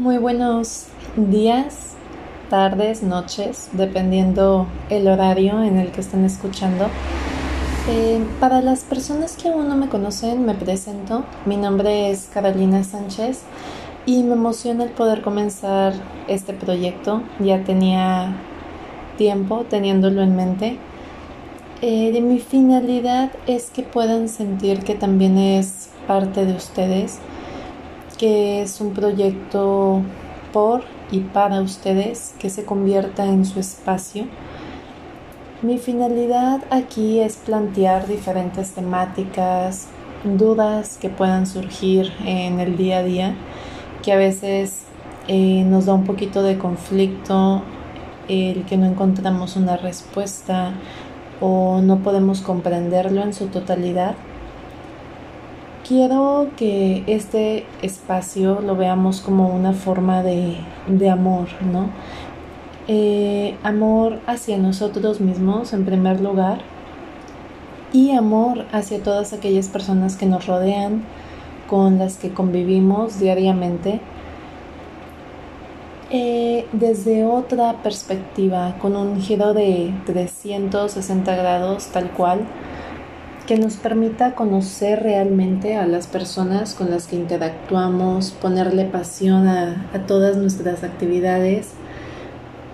Muy buenos días, tardes, noches, dependiendo el horario en el que estén escuchando. Eh, para las personas que aún no me conocen, me presento. Mi nombre es Carolina Sánchez y me emociona el poder comenzar este proyecto. Ya tenía tiempo teniéndolo en mente. Eh, mi finalidad es que puedan sentir que también es parte de ustedes que es un proyecto por y para ustedes que se convierta en su espacio. Mi finalidad aquí es plantear diferentes temáticas, dudas que puedan surgir en el día a día, que a veces eh, nos da un poquito de conflicto el que no encontramos una respuesta o no podemos comprenderlo en su totalidad quiero que este espacio lo veamos como una forma de, amor, ¿no? Eh, amor hacia nosotros mismos en primer lugar y amor hacia todas aquellas personas que nos rodean, con las que convivimos diariamente, eh, desde otra perspectiva, con un giro de 360 grados tal cual que nos permita conocer realmente a las personas con las que interactuamos, ponerle pasión a, todas nuestras actividades,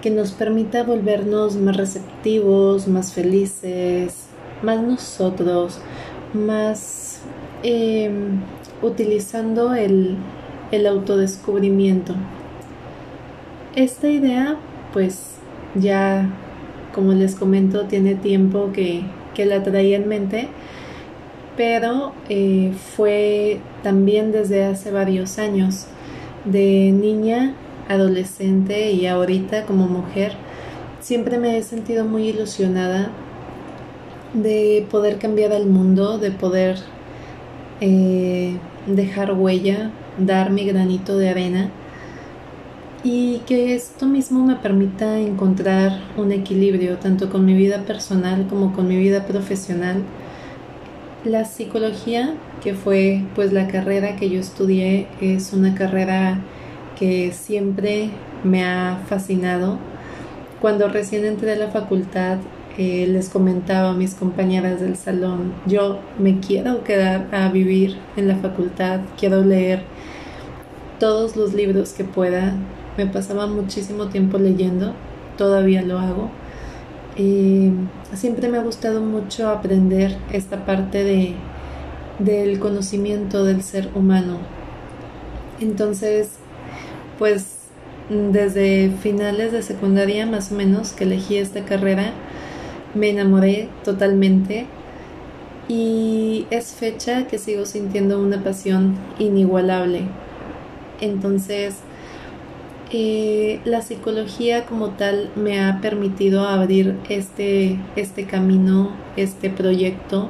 que nos permita volvernos más receptivos, más felices, más nosotros, más em, utilizando el, el autodescubrimiento. Esta idea, pues ya, como les comento, tiene tiempo que, que la traía en mente, pero eh, fue también desde hace varios años, de niña, adolescente y ahorita como mujer, siempre me he sentido muy ilusionada de poder cambiar el mundo, de poder eh, dejar huella, dar mi granito de arena y que esto mismo me permita encontrar un equilibrio tanto con mi vida personal como con mi vida profesional. La psicología, que fue pues la carrera que yo estudié, es una carrera que siempre me ha fascinado. Cuando recién entré a la facultad eh, les comentaba a mis compañeras del salón, yo me quiero quedar a vivir en la facultad, quiero leer todos los libros que pueda, me pasaba muchísimo tiempo leyendo, todavía lo hago. siempre me ha gustado mucho aprender esta parte de, del conocimiento del ser humano. Entonces, pues desde finales de secundaria más o menos que elegí esta carrera, me enamoré totalmente y es fecha que sigo sintiendo una pasión inigualable. Entonces, eh, la psicología como tal me ha permitido abrir este, este camino, este proyecto.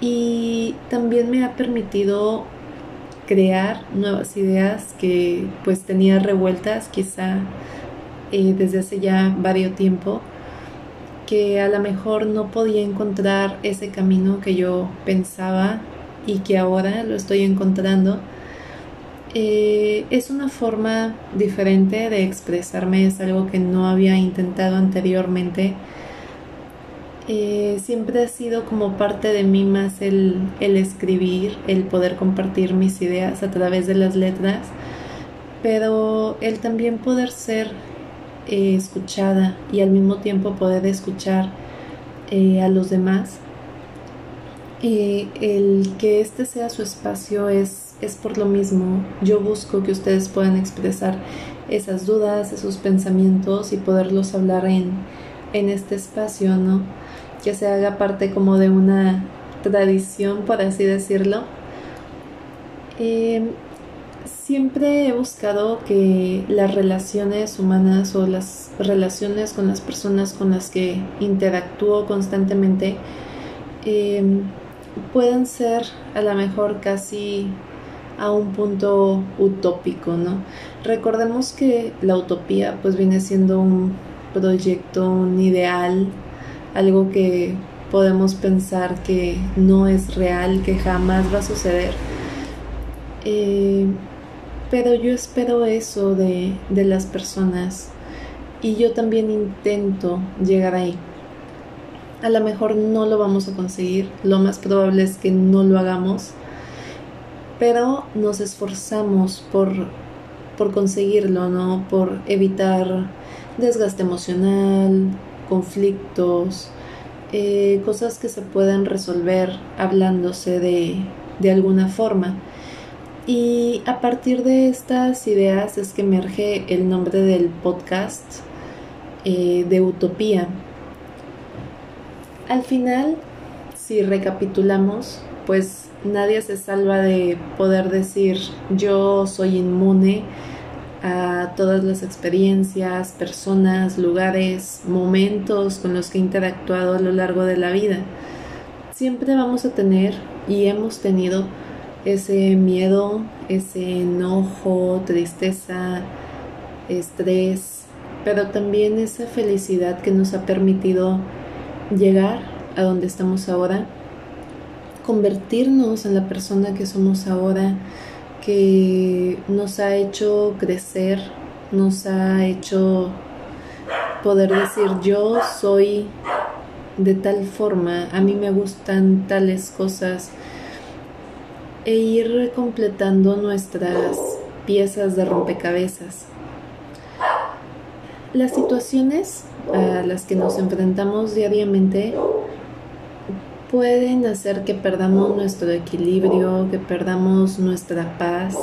Y también me ha permitido crear nuevas ideas que pues tenía revueltas quizá eh, desde hace ya varios tiempo que a lo mejor no podía encontrar ese camino que yo pensaba y que ahora lo estoy encontrando eh, es una forma diferente de expresarme, es algo que no había intentado anteriormente. Eh, siempre ha sido como parte de mí más el, escribir, el poder compartir mis ideas a través de las letras, pero el también poder ser eh, escuchada y al mismo tiempo poder escuchar a los demás. el que este sea su espacio es es por lo mismo. Yo busco que ustedes puedan expresar esas dudas, esos pensamientos y poderlos hablar en, en este espacio, ¿no? Que se haga parte como de una tradición, por así decirlo. Em, siempre he buscado que las relaciones humanas o las relaciones con las personas con las que interactúo constantemente em, puedan ser a lo mejor casi a un punto utópico, ¿no? Recordemos que la utopía pues viene siendo un proyecto, un ideal, algo que podemos pensar que no es real, que jamás va a suceder. Eh, pero yo espero eso de, de las personas y yo también intento llegar ahí. A lo mejor no lo vamos a conseguir, lo más probable es que no lo hagamos, pero nos esforzamos por, por conseguirlo, ¿no? Por evitar desgaste emocional, conflictos, eh, cosas que se pueden resolver hablándose de, de alguna forma. Y a partir de estas ideas es que emerge el nombre del podcast eh, de Utopía. Al final, si recapitulamos, pues nadie se salva de poder decir yo soy inmune a todas las experiencias, personas, lugares, momentos con los que he interactuado a lo largo de la vida. Siempre vamos a tener y hemos tenido ese miedo, ese enojo, tristeza, estrés, pero también esa felicidad que nos ha permitido llegar a donde estamos ahora, convertirnos en la persona que somos ahora, que nos ha hecho crecer, nos ha hecho poder decir yo soy de tal forma, a mí me gustan tales cosas, e ir completando nuestras piezas de rompecabezas. Las situaciones a las que nos enfrentamos diariamente pueden hacer que perdamos nuestro equilibrio, que perdamos nuestra paz.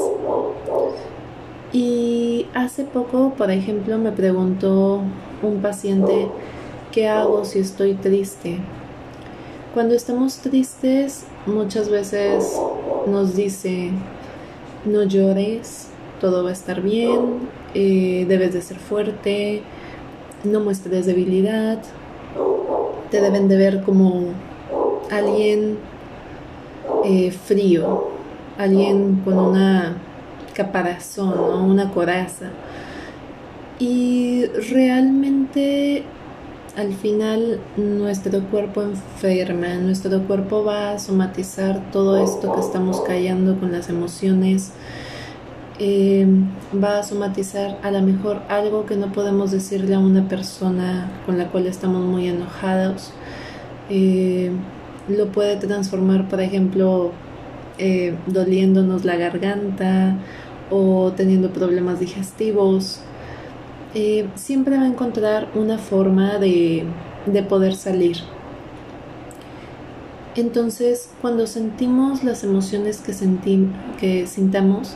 Y hace poco, por ejemplo, me preguntó un paciente, ¿qué hago si estoy triste? Cuando estamos tristes, muchas veces nos dice, no llores, todo va a estar bien, eh, debes de ser fuerte, no muestres debilidad, te deben de ver como alguien eh, frío, alguien con una caparazón, una coraza. Y realmente al final nuestro cuerpo enferma, nuestro cuerpo va a somatizar todo esto que estamos callando con las emociones, eh, va a somatizar a lo mejor algo que no podemos decirle a una persona con la cual estamos muy enojados. Eh, lo puede transformar, por ejemplo, eh, doliéndonos la garganta o teniendo problemas digestivos eh, siempre va a encontrar una forma de, poder salir. Entonces, cuando sentimos las emociones que, que sintamos,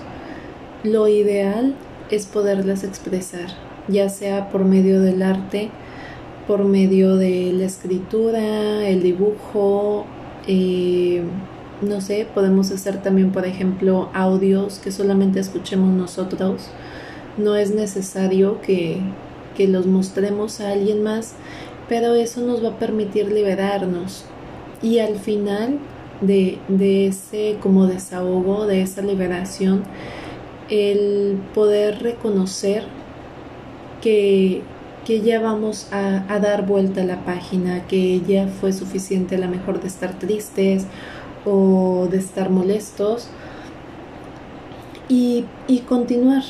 lo ideal es poderlas expresar, ya sea por medio del arte, por medio de la escritura, el dibujo, eh, no sé, podemos hacer también, por ejemplo, audios que solamente escuchemos nosotros no es necesario que, los mostremos a alguien más, pero eso nos va a permitir liberarnos. Y al final de, ese como desahogo, de esa liberación, el poder reconocer que, ya vamos a, dar vuelta a la página, que ya fue suficiente a lo mejor de estar tristes o de estar molestos y, y continuar,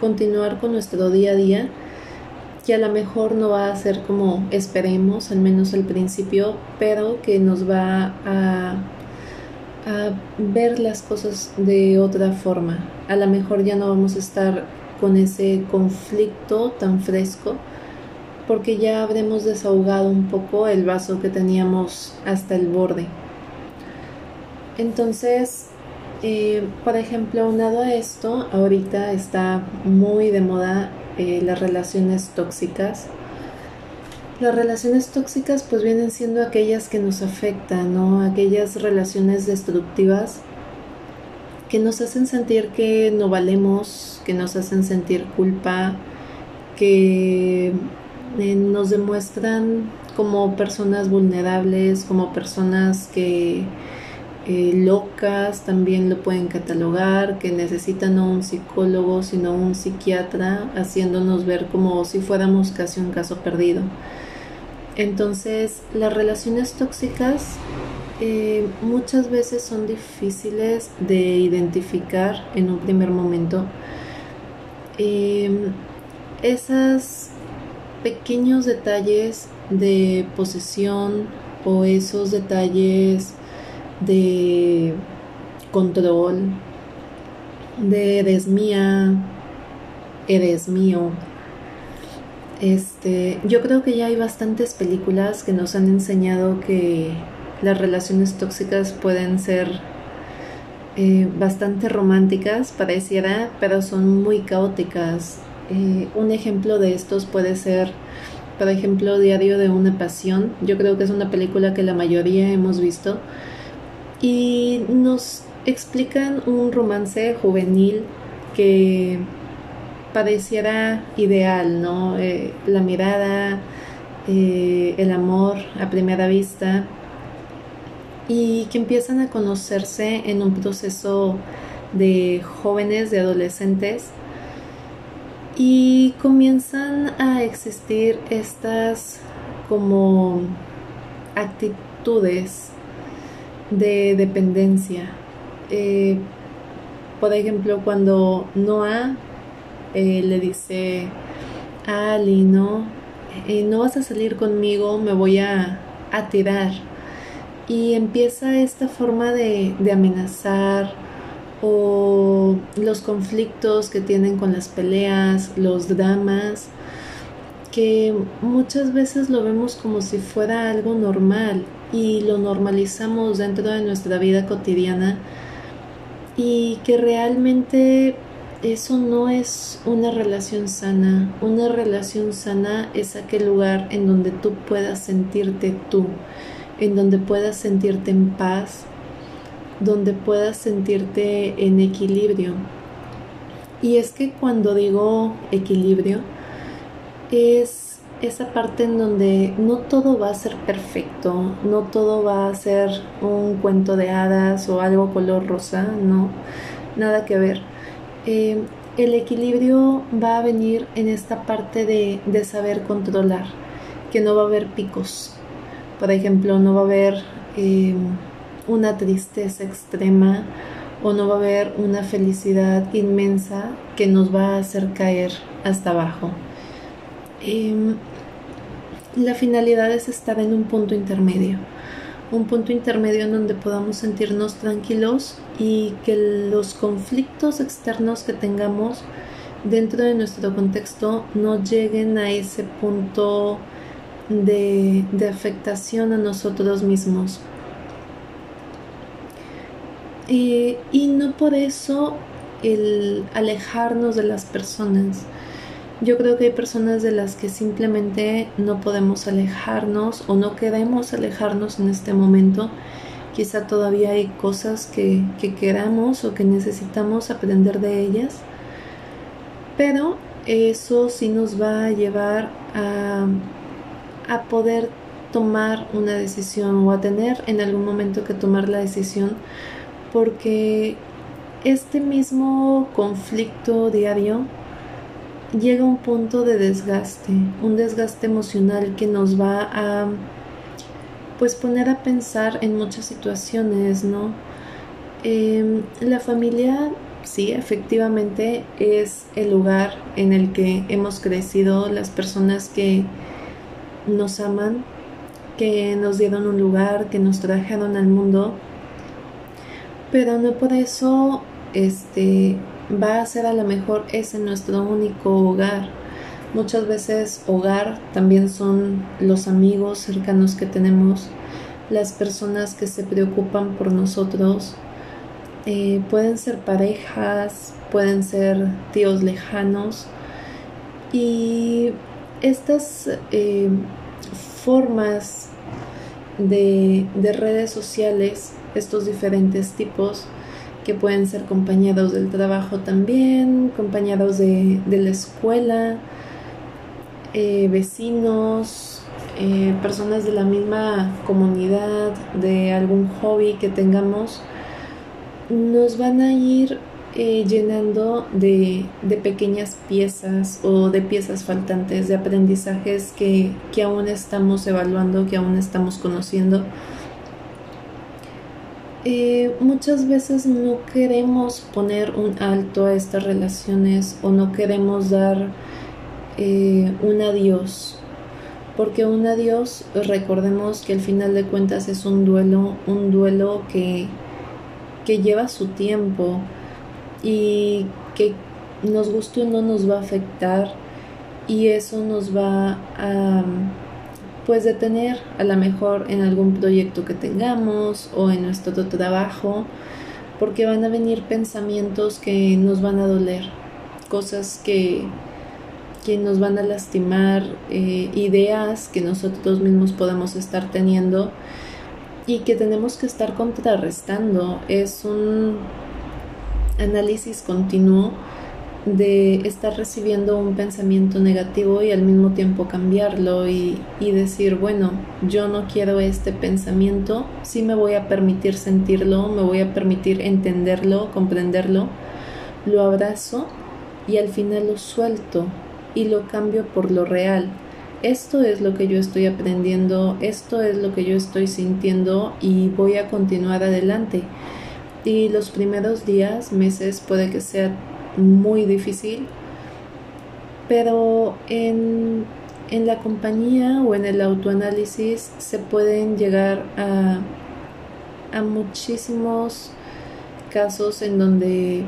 continuar con nuestro día a día, que a lo mejor no va a ser como esperemos, al menos al principio, pero que nos va a, a ver las cosas de otra forma. A lo mejor ya no vamos a estar con ese conflicto tan fresco, porque ya habremos desahogado un poco el vaso que teníamos hasta el borde. Entonces, eh, por ejemplo, unado a esto, ahorita está muy de moda eh, las relaciones tóxicas. Las relaciones tóxicas pues vienen siendo aquellas que nos afectan, ¿no? Aquellas relaciones destructivas que nos hacen sentir que no valemos, que nos hacen sentir culpa, que eh, nos demuestran como personas vulnerables, como personas que eh, locas también lo pueden catalogar, que necesitan no un psicólogo, sino un psiquiatra, haciéndonos ver como si fuéramos casi un caso perdido. Entonces, las relaciones tóxicas eh, muchas veces son difíciles de identificar en un primer momento, em, esos pequeños detalles de posesión o esos detalles de control, de eres mía, eres mío. Este, yo creo que ya hay bastantes películas que nos han enseñado que las relaciones tóxicas pueden ser eh, bastante románticas, pareciera, pero son muy caóticas. Eh, un ejemplo de estos puede ser, por ejemplo, Diario de una Pasión. Yo creo que es una película que la mayoría hemos visto y nos explican un romance juvenil que pareciera ideal, ¿no? Eh, la mirada, el amor a primera vista y que empiezan a conocerse en un proceso de jóvenes, de adolescentes, y comienzan a existir estas como actitudes de dependencia. Eh, por ejemplo, cuando Noah eh, le dice a Ali, no, eh, no vas a salir conmigo, me voy a tirar y empieza esta forma de, amenazar o los conflictos que tienen con las peleas, los dramas, que muchas veces lo vemos como si fuera algo normal y lo normalizamos dentro de nuestra vida cotidiana y que realmente eso no es una relación sana. Una relación sana es aquel lugar en donde tú puedas sentirte tú, en donde puedas sentirte en paz, donde puedas sentirte en equilibrio. Y es que cuando digo equilibrio, es esa parte en donde no todo va a ser perfecto, no todo va a ser un cuento de hadas o algo color rosa, no, nada que ver. Eh, el equilibrio va a venir en esta parte de, de saber controlar, que no va a haber picos, por ejemplo, no va a haber em, una tristeza extrema o no va a haber una felicidad inmensa que nos va a hacer caer hasta abajo. Em, la finalidad es estar en un punto intermedio, un punto intermedio en donde podamos sentirnos tranquilos y que los conflictos externos que tengamos dentro de nuestro contexto no lleguen a ese punto de, afectación a nosotros mismos. Y no por eso el alejarnos de las personas. Yo creo que hay personas de las que simplemente no podemos alejarnos o no queremos alejarnos en este momento. Quizá todavía hay cosas que, que queramos o que necesitamos aprender de ellas. Pero eso sí nos va a llevar a a poder tomar una decisión o a tener en algún momento que tomar la decisión porque este mismo conflicto diario llega a un punto de desgaste, un desgaste emocional que nos va a pues poner a pensar en muchas situaciones, ¿no? Em, la familia, sí, efectivamente es el lugar en el que hemos crecido, las personas que nos aman, que nos dieron un lugar, que nos trajeron al mundo, pero no por eso este va a ser a lo mejor ese nuestro único hogar. Muchas veces hogar también son los amigos cercanos que tenemos, las personas que se preocupan por nosotros. Eh, pueden ser parejas, pueden ser tíos lejanos y estas eh, formas de, redes sociales, estos diferentes tipos, que pueden ser compañeros del trabajo también, compañeros de, la escuela, eh, vecinos, eh, personas de la misma comunidad, de algún hobby que tengamos, nos van a ir eh, llenando de, pequeñas piezas o de piezas faltantes, de aprendizajes que, aún estamos evaluando, que aún estamos conociendo. eh, muchas veces no queremos poner un alto a estas relaciones o no queremos dar eh, un adiós. Porque un adiós, recordemos que al final de cuentas es un duelo, un duelo que, que lleva su tiempo y que nos guste o no nos va a afectar y eso nos va a pues detener a lo mejor en algún proyecto que tengamos o en nuestro trabajo, porque van a venir pensamientos que nos van a doler, cosas que, que nos van a lastimar, eh, ideas que nosotros mismos podemos estar teniendo y que tenemos que estar contrarrestando. Es un análisis continuo de estar recibiendo un pensamiento negativo y al mismo tiempo cambiarlo y, decir, bueno, yo no quiero este pensamiento, sí me voy a permitir sentirlo, me voy a permitir entenderlo, comprenderlo, lo abrazo y al final lo suelto y lo cambio por lo real. Esto es lo que yo estoy aprendiendo, esto es lo que yo estoy sintiendo y voy a continuar adelante. Y los primeros días, meses, puede que sea muy difícil, pero en, la compañía o en el autoanálisis se pueden llegar a, a muchísimos casos en donde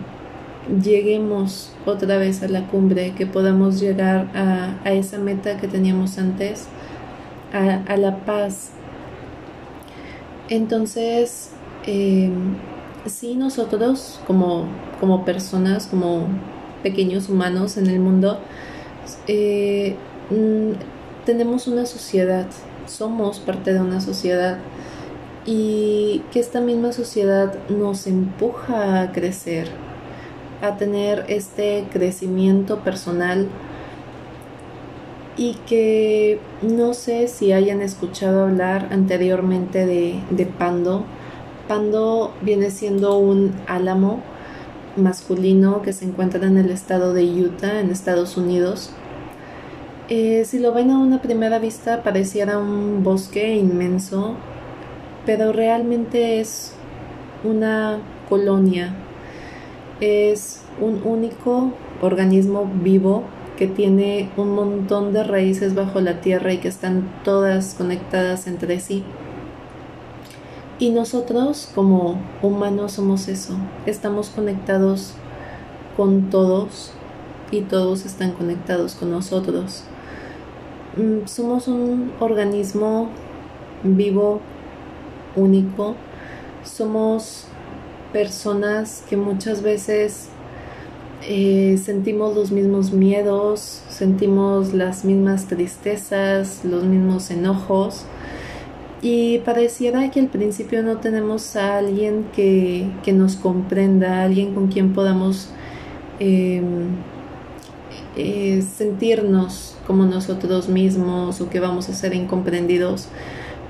lleguemos otra vez a la cumbre, que podamos llegar a, a esa meta que teníamos antes, a, a la paz. Entonces, eh, sí nosotros como, como personas, como pequeños humanos en el mundo, eh, mm, tenemos una sociedad, somos parte de una sociedad y que esta misma sociedad nos empuja a crecer, a tener este crecimiento personal y que no sé si hayan escuchado hablar anteriormente de, de Pando, Pando viene siendo un álamo masculino que se encuentra en el estado de Utah, en Estados Unidos. Eh, si lo ven a una primera vista pareciera un bosque inmenso, pero realmente es una colonia. Es un único organismo vivo que tiene un montón de raíces bajo la tierra y que están todas conectadas entre sí. Y nosotros como humanos somos eso, estamos conectados con todos y todos están conectados con nosotros. Mm, somos un organismo vivo, único, somos personas que muchas veces eh, sentimos los mismos miedos, sentimos las mismas tristezas, los mismos enojos y pareciera que al principio no tenemos a alguien que, nos comprenda, alguien con quien podamos em, eh, sentirnos como nosotros mismos o que vamos a ser incomprendidos.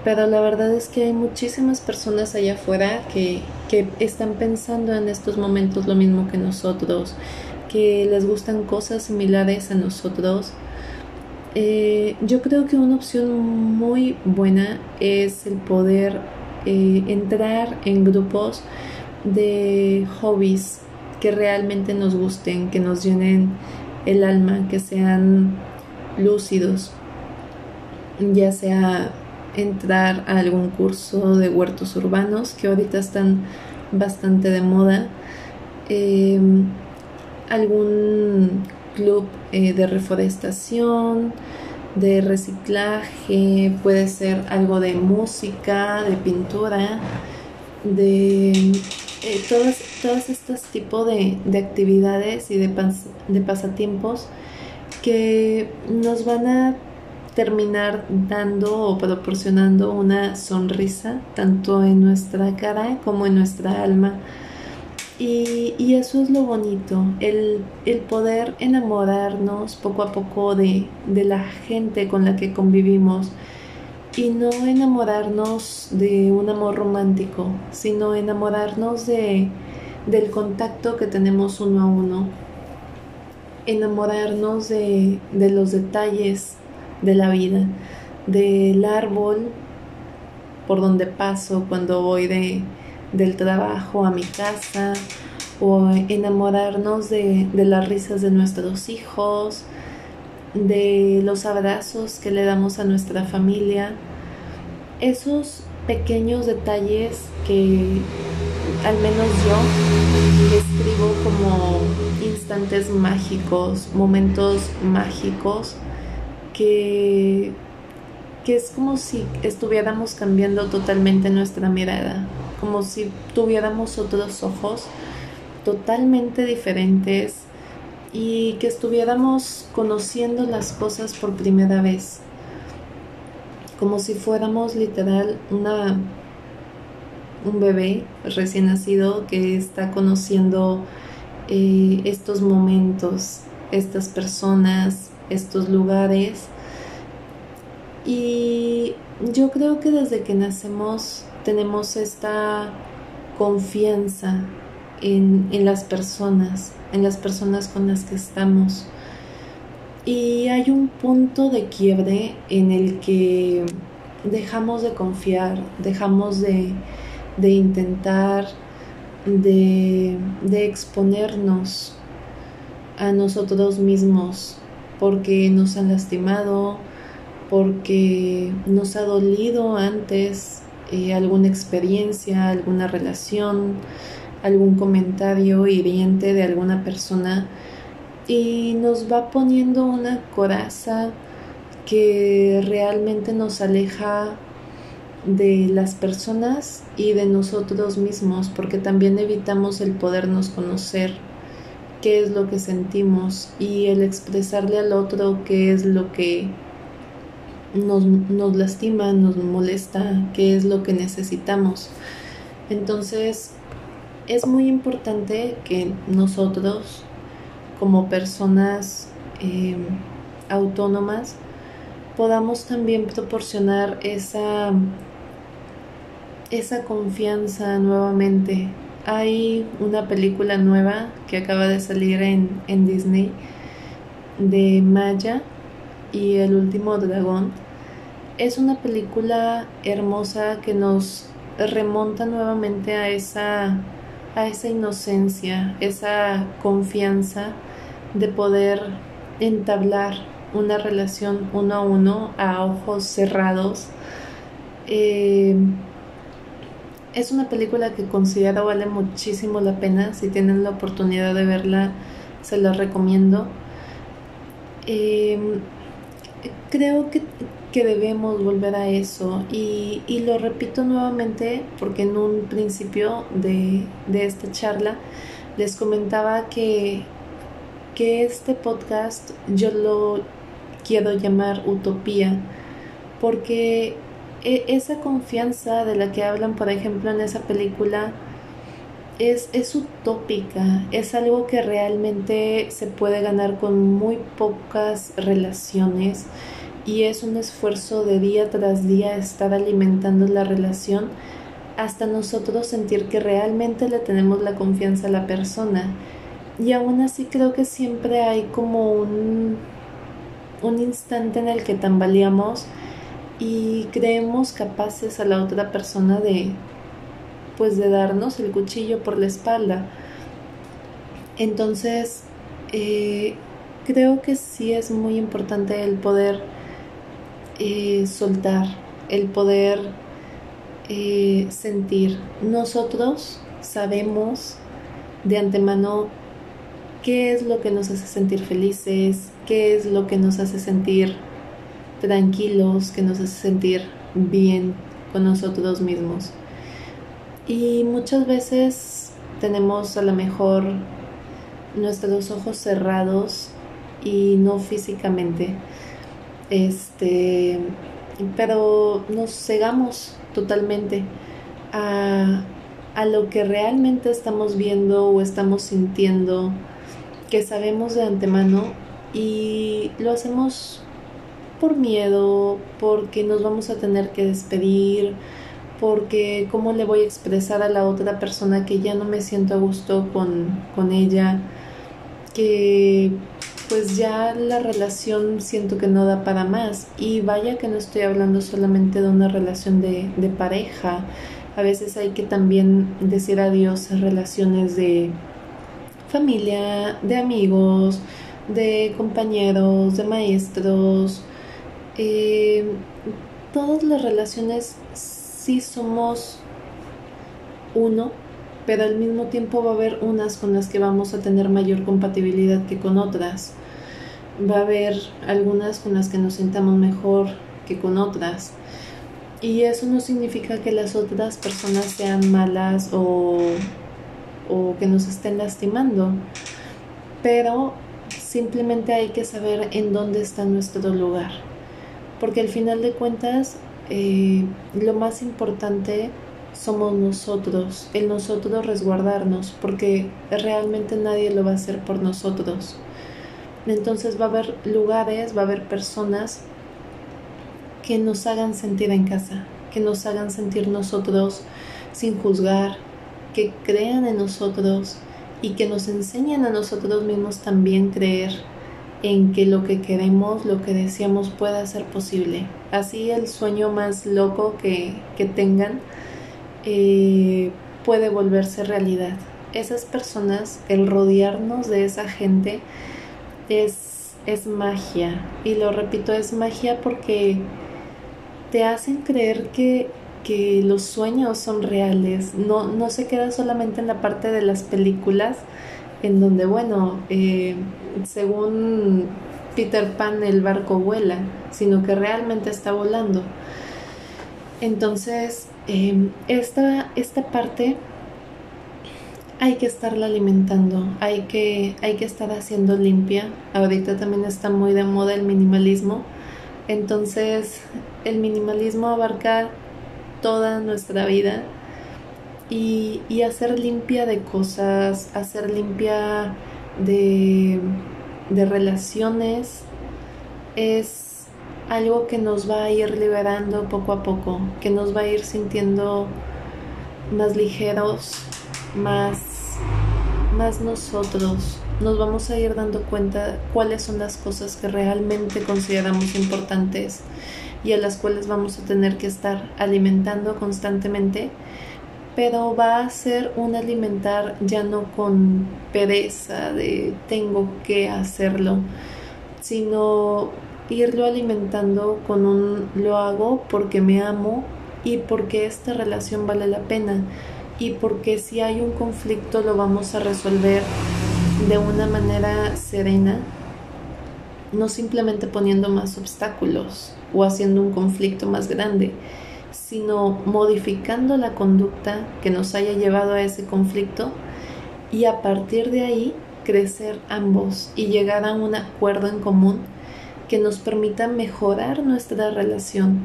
Pero la verdad es que hay muchísimas personas allá afuera que, que están pensando en estos momentos lo mismo que nosotros, que les gustan cosas similares a nosotros eh, yo creo que una opción muy buena es el poder eh, entrar en grupos de hobbies que realmente nos gusten, que nos llenen el alma, que sean lúcidos, ya sea entrar a algún curso de huertos urbanos que ahorita están bastante de moda, eh, algún club eh, de reforestación, de reciclaje, puede ser algo de música, de pintura, de eh, todos, estos tipos de, actividades y de, de pasatiempos que nos van a terminar dando o proporcionando una sonrisa tanto en nuestra cara como en nuestra alma y, eso es lo bonito, el, poder enamorarnos poco a poco de, la gente con la que convivimos y no enamorarnos de un amor romántico, sino enamorarnos de, del contacto que tenemos uno a uno, enamorarnos de, de los detalles de la vida, del árbol por donde paso cuando voy de del trabajo a mi casa o enamorarnos de, de las risas de nuestros hijos, de los abrazos que le damos a nuestra familia, esos pequeños detalles que al menos yo describo como instantes mágicos, momentos mágicos que, que es como si estuviéramos cambiando totalmente nuestra mirada, como si tuviéramos otros ojos totalmente diferentes y que estuviéramos conociendo las cosas por primera vez, como si fuéramos literal una un bebé recién nacido que está conociendo eh, estos momentos, estas personas, estos lugares. Y yo creo que desde que nacemos tenemos esta confianza en, en las personas, en las personas con las que estamos. Y hay un punto de quiebre en el que dejamos de confiar, dejamos de, de intentar, de, de, exponernos a nosotros mismos porque nos han lastimado, porque nos ha dolido antes eh, alguna experiencia, alguna relación, algún comentario hiriente de alguna persona y nos va poniendo una coraza que realmente nos aleja de las personas y de nosotros mismos porque también evitamos el podernos conocer qué es lo que sentimos y el expresarle al otro qué es lo que nos, nos lastima, nos molesta, qué es lo que necesitamos. Entonces, es muy importante que nosotros, como personas eh, autónomas, podamos también proporcionar esa, esa confianza nuevamente. Hay una película nueva que acaba de salir en, en Disney de Maya y el último dragón. Es una película hermosa que nos remonta nuevamente a esa a esa inocencia, esa confianza de poder entablar una relación uno a uno a ojos cerrados. Eh, es una película que considero vale muchísimo la pena. Si tienen la oportunidad de verla, se la recomiendo. Eh, creo que que debemos volver a eso y, y, lo repito nuevamente porque en un principio de, de esta charla les comentaba que, que este podcast yo lo quiero llamar utopía porque e, esa confianza de la que hablan por ejemplo en esa película es, es utópica, es algo que realmente se puede ganar con muy pocas relaciones y es un esfuerzo de día tras día estar alimentando la relación hasta nosotros sentir que realmente le tenemos la confianza a la persona. Y aún así creo que siempre hay como un, un instante en el que tambaleamos y creemos capaces a la otra persona de pues de darnos el cuchillo por la espalda. Entonces, eh, creo que sí es muy importante el poder eh, soltar, el poder eh, sentir. Nosotros sabemos de antemano qué es lo que nos hace sentir felices, qué es lo que nos hace sentir tranquilos, que nos hace sentir bien con nosotros mismos. Y muchas veces tenemos a lo mejor nuestros ojos cerrados y no físicamente, este, pero nos cegamos totalmente a, a lo que realmente estamos viendo o estamos sintiendo, que sabemos de antemano y lo hacemos por miedo, porque nos vamos a tener que despedir, porque cómo le voy a expresar a la otra persona que ya no me siento a gusto con, con ella, que pues ya la relación siento que no da para más. Y vaya que no estoy hablando solamente de una relación de, pareja, A veces hay que también decir adiós a relaciones de familia, de amigos, de compañeros, de maestros. Eh, todas las relaciones sí somos uno, pero al mismo tiempo va a haber unas con las que vamos a tener mayor compatibilidad que con otras. Va a haber algunas con las que nos sintamos mejor que con otras. Y eso no significa que las otras personas sean malas o, o que nos estén lastimando, pero simplemente hay que saber en dónde está nuestro lugar. Porque al final de cuentas, eh, lo más importante somos nosotros, el nosotros resguardarnos, porque realmente nadie lo va a hacer por nosotros. Entonces va a haber lugares, va a haber personas que nos hagan sentir en casa, que nos hagan sentir nosotros sin juzgar, que crean en nosotros y que nos enseñen a nosotros mismos también creer en que lo que queremos, lo que deseamos pueda ser posible. Así el sueño más loco que, que tengan eh, puede volverse realidad. Esas personas, el rodearnos de esa gente es, es magia. Y lo repito, es magia porque te hacen creer que, que los sueños son reales. No, no se queda solamente en la parte de las películas, en donde, bueno, eh, según Peter Pan el barco vuela, sino que realmente está volando. Entonces, em, esta, esta parte hay que estarla alimentando, hay que, hay que estar haciendo limpia. Ahorita también está muy de moda el minimalismo. Entonces, el minimalismo abarca toda nuestra vida y, y hacer limpia de cosas, hacer limpia de, de relaciones es algo que nos va a ir liberando poco a poco, que nos va a ir sintiendo más ligeros, más, más nosotros. Nos vamos a ir dando cuenta cuáles son las cosas que realmente consideramos importantes y a las cuales vamos a tener que estar alimentando constantemente, pero va a ser un alimentar ya no con pereza de tengo que hacerlo, sino irlo alimentando con un lo hago porque me amo y porque esta relación vale la pena y porque si hay un conflicto lo vamos a resolver de una manera serena no simplemente poniendo más obstáculos o haciendo un conflicto más grande, sino modificando la conducta que nos haya llevado a ese conflicto y a partir de ahí crecer ambos y llegar a un acuerdo en común que nos permita mejorar nuestra relación.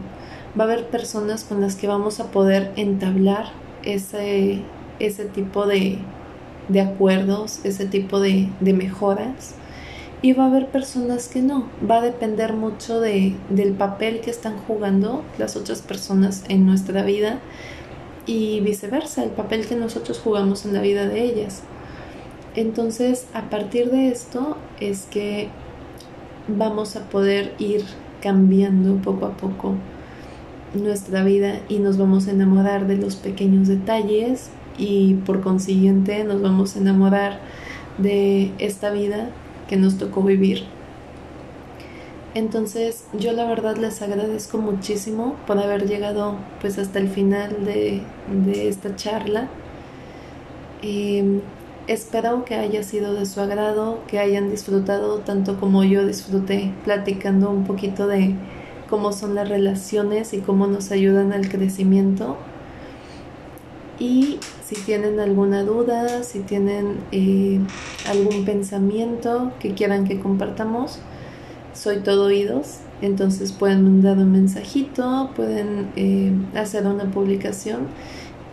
Va a haber personas con las que vamos a poder entablar ese, ese tipo de, de acuerdos, ese tipo de, de mejoras y va a haber personas que no. Va a depender mucho de, del papel que están jugando las otras personas en nuestra vida y viceversa, el papel que nosotros jugamos en la vida de ellas. Entonces, a partir de esto es que vamos a poder ir cambiando poco a poco nuestra vida y nos vamos a enamorar de los pequeños detalles y por consiguiente nos vamos a enamorar de esta vida que nos tocó vivir. Entonces yo la verdad les agradezco muchísimo por haber llegado pues hasta el final de, esta charla. Em, espero que haya sido de su agrado, que hayan disfrutado tanto como yo disfruté platicando un poquito de cómo son las relaciones y cómo nos ayudan al crecimiento. Y si tienen alguna duda, si tienen eh, algún pensamiento que quieran que compartamos, soy todo oídos. Entonces pueden mandar un mensajito, pueden eh, hacer una publicación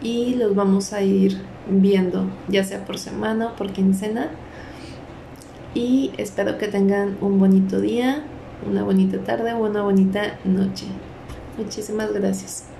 y los vamos a ir viendo, ya sea por semana o por quincena. Y espero que tengan un bonito día, una bonita tarde o una bonita noche. Muchísimas gracias.